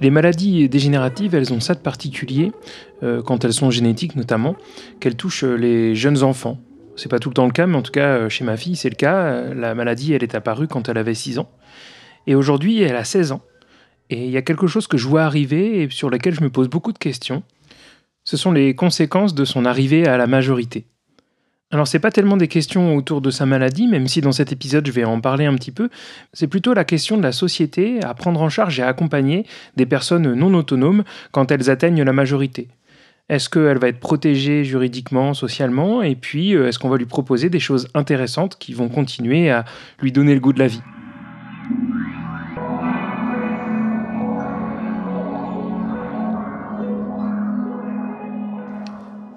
Les maladies dégénératives, elles ont ça de particulier, euh, quand elles sont génétiques notamment, qu'elles touchent euh, les jeunes enfants. C'est pas tout le temps le cas, mais en tout cas, euh, chez ma fille, c'est le cas. La maladie, elle est apparue quand elle avait 6 ans. Et aujourd'hui, elle a 16 ans. Et il y a quelque chose que je vois arriver et sur lequel je me pose beaucoup de questions. Ce sont les conséquences de son arrivée à la majorité. Alors c'est pas tellement des questions autour de sa maladie, même si dans cet épisode je vais en parler un petit peu, c'est plutôt la question de la société à prendre en charge et à accompagner des personnes non autonomes quand elles atteignent la majorité. Est-ce qu'elle va être protégée juridiquement, socialement, et puis euh, est-ce qu'on va lui proposer des choses intéressantes qui vont continuer à lui donner le goût de la vie?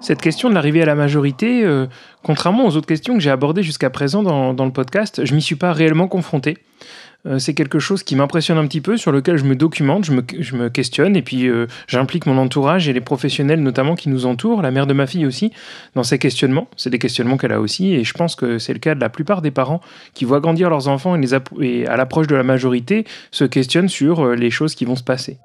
Cette question de l'arrivée à la majorité, euh, contrairement aux autres questions que j'ai abordées jusqu'à présent dans, le podcast, je m'y suis pas réellement confronté. Euh, c'est quelque chose qui m'impressionne un petit peu, sur lequel je me documente, je me, questionne, et puis euh, j'implique mon entourage et les professionnels notamment qui nous entourent, la mère de ma fille aussi, dans ces questionnements. C'est des questionnements qu'elle a aussi, et je pense que c'est le cas de la plupart des parents qui voient grandir leurs enfants et, les et à l'approche de la majorité se questionnent sur les choses qui vont se passer.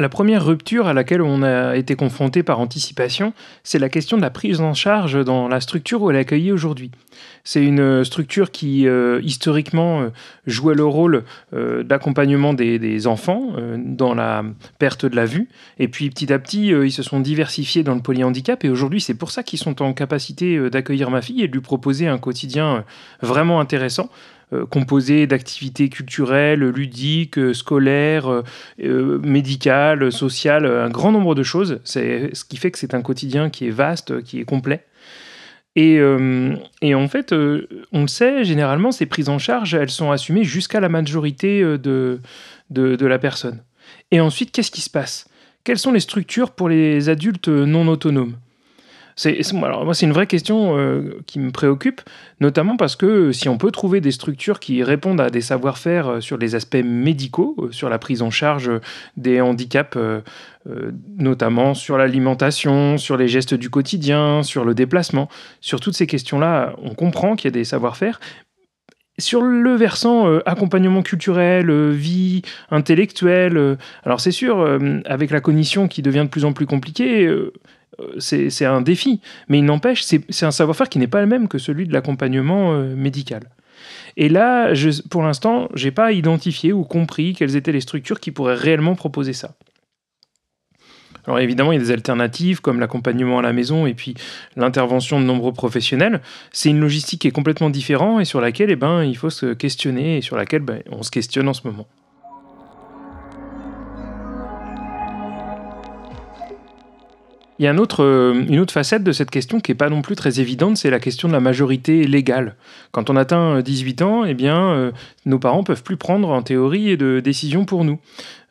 La première rupture à laquelle on a été confronté par anticipation, c'est la question de la prise en charge dans la structure où elle est accueillie aujourd'hui. C'est une structure qui, euh, historiquement, euh, jouait le rôle euh, d'accompagnement des, enfants dans la perte de la vue. Et puis, petit à petit, ils se sont diversifiés dans le polyhandicap. Et aujourd'hui, c'est pour ça qu'ils sont en capacité d'accueillir ma fille et de lui proposer un quotidien vraiment intéressant euh, composé d'activités culturelles, ludiques, euh, scolaires, euh, médicales, sociales, un grand nombre de choses. C'est ce qui fait que c'est un quotidien qui est vaste, qui est complet. Et, en fait, on le sait, généralement, ces prises en charge, elles sont assumées jusqu'à la majorité de, de, la personne. Et ensuite, qu'est-ce qui se passe? Quelles sont les structures pour les adultes non autonomes? C'est, alors moi, c'est une vraie question euh, qui me préoccupe, notamment parce que si on peut trouver des structures qui répondent à des savoir-faire euh, sur les aspects médicaux, euh, sur la prise en charge des handicaps, notamment sur l'alimentation, sur les gestes du quotidien, sur le déplacement, sur toutes ces questions-là, on comprend qu'il y a des savoir-faire, sur le versant accompagnement culturel, vie intellectuelle, alors c'est sûr, avec la cognition qui devient de plus en plus compliquée, euh, c'est un défi. Mais il n'empêche, c'est un savoir-faire qui n'est pas le même que celui de l'accompagnement euh, médical. Et là, pour l'instant, je n'ai pas identifié ou compris quelles étaient les structures qui pourraient réellement proposer ça. Alors évidemment, il y a des alternatives comme l'accompagnement à la maison et puis l'intervention de nombreux professionnels. C'est une logistique qui est complètement différente et sur laquelle eh ben, il faut se questionner et sur laquelle ben, on se questionne en ce moment. Il y a euh, une autre facette de cette question qui n'est pas non plus très évidente, c'est la question de la majorité légale. Quand on atteint 18 ans, eh bien, euh, nos parents peuvent plus prendre en théorie de décisions pour nous.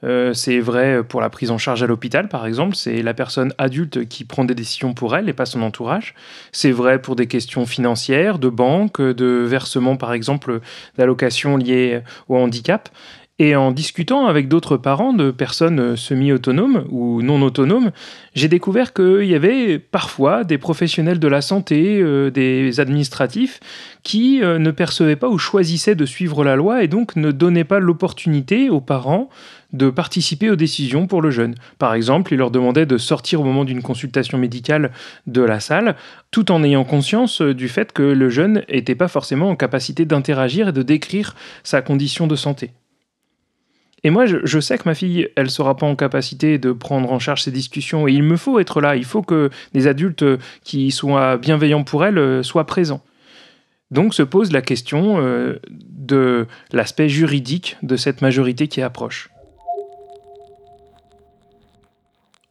Euh, c'est vrai pour la prise en charge à l'hôpital, par exemple. C'est la personne adulte qui prend des décisions pour elle et pas son entourage. C'est vrai pour des questions financières, de banque, de versement, par exemple, d'allocations liées au handicap. Et en discutant avec d'autres parents de personnes semi-autonomes ou non autonomes, j'ai découvert qu'il y avait parfois des professionnels de la santé, euh, des administratifs, qui euh, ne percevaient pas ou choisissaient de suivre la loi et donc ne donnaient pas l'opportunité aux parents de participer aux décisions pour le jeune. Par exemple, ils leur demandaient de sortir au moment d'une consultation médicale de la salle, tout en ayant conscience du fait que le jeune n'était pas forcément en capacité d'interagir et de décrire sa condition de santé. Et moi, je, sais que ma fille, elle sera pas en capacité de prendre en charge ces discussions. Et il me faut être là. Il faut que des adultes qui soient bienveillants pour elle euh, soient présents. Donc se pose la question euh, de l'aspect juridique de cette majorité qui approche.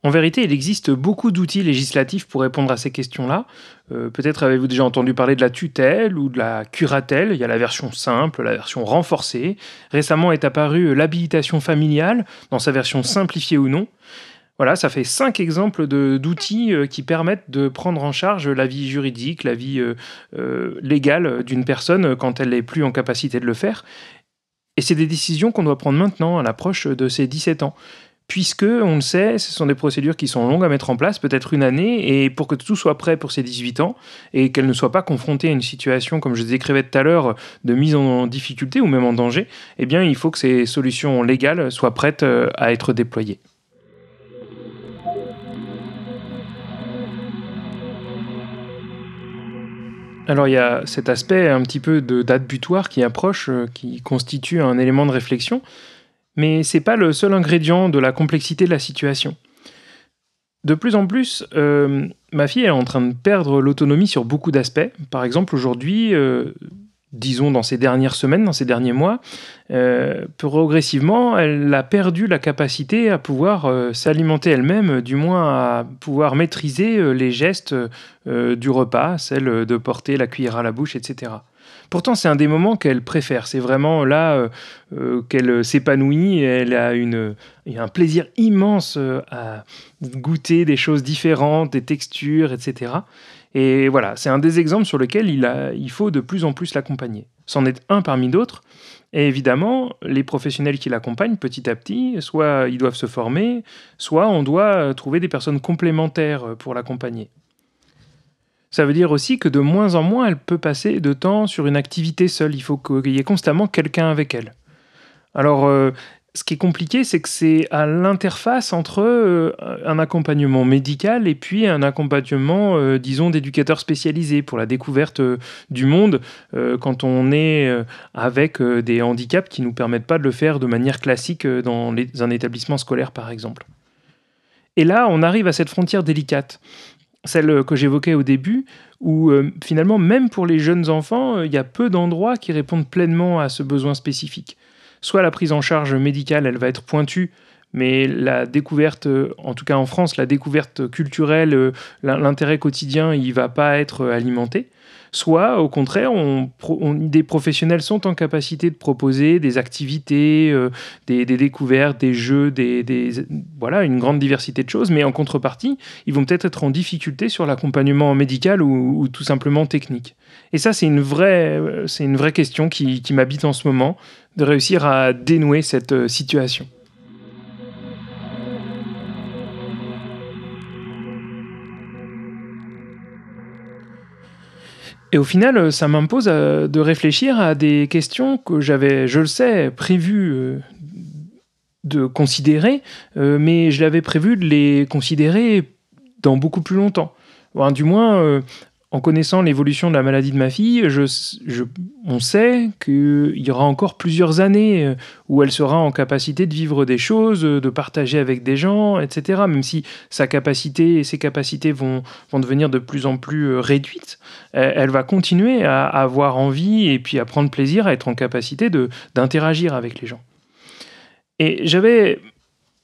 En vérité, il existe beaucoup d'outils législatifs pour répondre à ces questions-là. Euh, peut-être avez-vous déjà entendu parler de la tutelle ou de la curatelle. Il y a la version simple, la version renforcée. Récemment est apparue l'habilitation familiale, dans sa version simplifiée ou non. Voilà, ça fait cinq exemples d'outils euh, qui permettent de prendre en charge la vie juridique, la vie euh, légale d'une personne quand elle n'est plus en capacité de le faire. Et c'est des décisions qu'on doit prendre maintenant à l'approche de ses 17 ans puisque, on le sait, ce sont des procédures qui sont longues à mettre en place, peut-être une année, et pour que tout soit prêt pour ces 18 ans, et qu'elles ne soient pas confrontées à une situation, comme je décrivais tout à l'heure, de mise en difficulté ou même en danger, eh bien, il faut que ces solutions légales soient prêtes euh, à être déployées. Alors il y a cet aspect un petit peu de date butoir qui approche, euh, qui constitue un élément de réflexion. Mais c'est pas le seul ingrédient de la complexité de la situation. De plus en plus, euh, ma fille est en train de perdre l'autonomie sur beaucoup d'aspects. Par exemple, aujourd'hui, euh, disons dans ces dernières semaines, dans ces derniers mois, euh, progressivement, elle a perdu la capacité à pouvoir s'alimenter elle-même, du moins à pouvoir maîtriser les gestes du repas, celle de porter la cuillère à la bouche, etc. Pourtant, c'est un des moments qu'elle préfère. C'est vraiment là euh, euh, qu'elle s'épanouit. Elle a un plaisir immense euh, à goûter des choses différentes, des textures, etc. Et voilà, c'est un des exemples sur lesquels il, faut de plus en plus l'accompagner. C'en est un parmi d'autres. Et évidemment, les professionnels qui l'accompagnent petit à petit, soit ils doivent se former, soit on doit trouver des personnes complémentaires pour l'accompagner. Ça veut dire aussi que de moins en moins, elle peut passer de temps sur une activité seule. Il faut qu'il y ait constamment quelqu'un avec elle. Alors, euh, ce qui est compliqué, c'est que c'est à l'interface entre euh, un accompagnement médical et puis un accompagnement, euh, disons, d'éducateurs spécialisés pour la découverte du monde quand on est avec des handicaps qui ne nous permettent pas de le faire de manière classique dans un établissement scolaire, par exemple. Et là, on arrive à cette frontière délicate celle que j'évoquais au début, où euh, finalement, même pour les jeunes enfants, euh, il y a peu d'endroits qui répondent pleinement à ce besoin spécifique. Soit la prise en charge médicale, elle va être pointue, mais la découverte, en tout cas en France, la découverte culturelle, euh, l'intérêt quotidien, il va pas être alimenté soit au contraire, des professionnels sont en capacité de proposer des activités, euh, des, découvertes, des jeux, des, voilà, une grande diversité de choses, mais en contrepartie, ils vont peut-être être en difficulté sur l'accompagnement médical ou, tout simplement technique. Et ça, c'est une vraie, c'est une vraie question qui, qui m'habite en ce moment, de réussir à dénouer cette euh, situation. Et au final, euh, ça m'impose euh, de réfléchir à des questions que j'avais, je le sais, prévu euh, de considérer, mais je l'avais prévu de les considérer dans beaucoup plus longtemps. du moins, en connaissant l'évolution de la maladie de ma fille, on sait qu'il y aura encore plusieurs années euh, où elle sera en capacité de vivre des choses, euh, de partager avec des gens, etc. Même si sa capacité et ses capacités vont, devenir de plus en plus euh, réduites, elle va continuer à avoir envie et puis à prendre plaisir à être en capacité d'interagir avec les gens. Et j'avais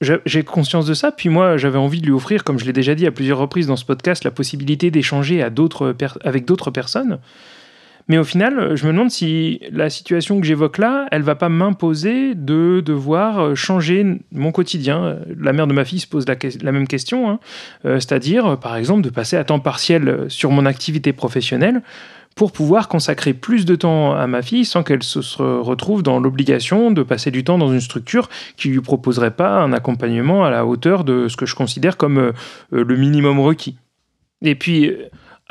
j'ai conscience de ça, puis moi j'avais envie de lui offrir, comme je l'ai déjà dit à plusieurs reprises dans ce podcast, la possibilité d'échanger avec d'autres personnes. Mais au final, je me demande si la situation que j'évoque là, elle va pas m'imposer de devoir changer mon quotidien. La mère de ma fille se pose la, même question, hein. euh, c'est-à-dire, par exemple, de passer à temps partiel sur mon activité professionnelle pour pouvoir consacrer plus de temps à ma fille sans qu'elle se retrouve dans l'obligation de passer du temps dans une structure qui lui proposerait pas un accompagnement à la hauteur de ce que je considère comme euh, le minimum requis. Et puis,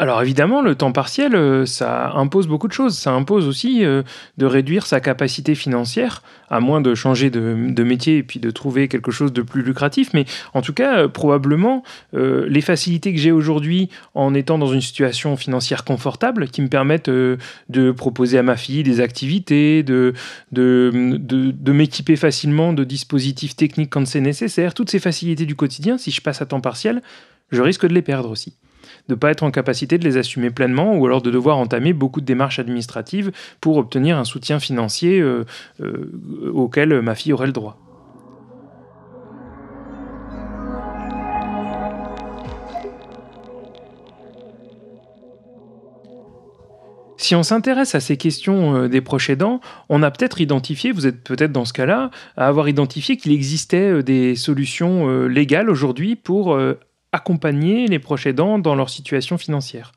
alors évidemment, le temps partiel, euh, ça impose beaucoup de choses. Ça impose aussi euh, de réduire sa capacité financière, à moins de changer de, métier et puis de trouver quelque chose de plus lucratif. Mais en tout cas, euh, probablement, les facilités que j'ai aujourd'hui en étant dans une situation financière confortable, qui me permettent de proposer à ma fille des activités, de, m'équiper facilement de dispositifs techniques quand c'est nécessaire, toutes ces facilités du quotidien, si je passe à temps partiel, je risque de les perdre aussi de ne pas être en capacité de les assumer pleinement ou alors de devoir entamer beaucoup de démarches administratives pour obtenir un soutien financier euh, euh, auquel ma fille aurait le droit. Si on s'intéresse à ces questions euh, des proches aidants, on a peut-être identifié, vous êtes peut-être dans ce cas-là, à avoir identifié qu'il existait des solutions légales aujourd'hui pour accompagner les proches aidants dans leur situation financière.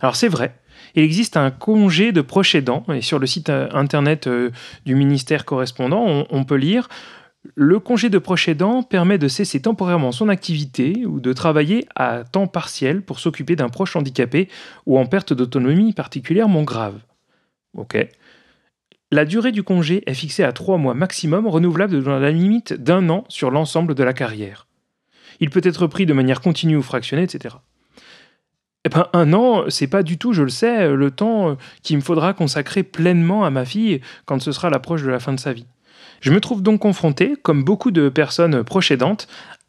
Alors c'est vrai, il existe un congé de proche aidant, et sur le site internet du ministère correspondant, on peut lire le congé de proche aidant permet de cesser temporairement son activité ou de travailler à temps partiel pour s'occuper d'un proche handicapé ou en perte d'autonomie particulièrement grave. Ok. La durée du congé est fixée à trois mois maximum, renouvelable dans la limite d'un an sur l'ensemble de la carrière. Il peut être pris de manière continue ou fractionnée, etc. Eh ben, un an, c'est pas du tout, je le sais, le temps qu'il me faudra consacrer pleinement à ma fille quand ce sera l'approche de la fin de sa vie. Je me trouve donc confronté, comme beaucoup de personnes proches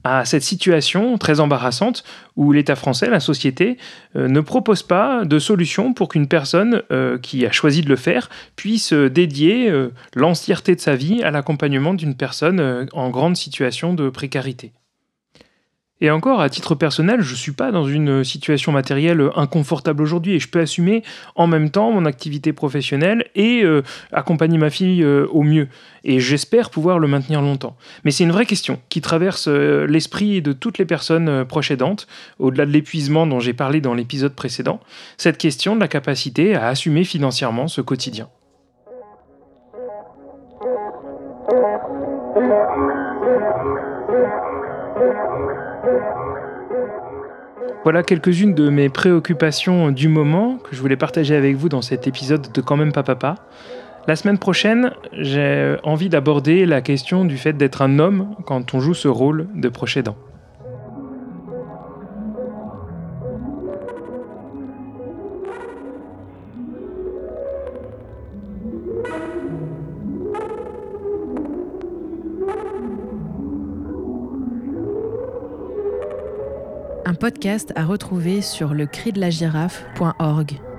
à cette situation très embarrassante où l'État français, la société, euh, ne propose pas de solution pour qu'une personne euh, qui a choisi de le faire puisse dédier euh, l'entièreté de sa vie à l'accompagnement d'une personne en grande situation de précarité. Et encore, à titre personnel, je ne suis pas dans une situation matérielle inconfortable aujourd'hui et je peux assumer en même temps mon activité professionnelle et euh, accompagner ma fille euh, au mieux. Et j'espère pouvoir le maintenir longtemps. Mais c'est une vraie question qui traverse euh, l'esprit de toutes les personnes proches aidantes, au-delà de l'épuisement dont j'ai parlé dans l'épisode précédent, cette question de la capacité à assumer financièrement ce quotidien. Voilà quelques-unes de mes préoccupations du moment que je voulais partager avec vous dans cet épisode de Quand même pas papa. La semaine prochaine, j'ai envie d'aborder la question du fait d'être un homme quand on joue ce rôle de proche aidant. Podcast à retrouver sur le.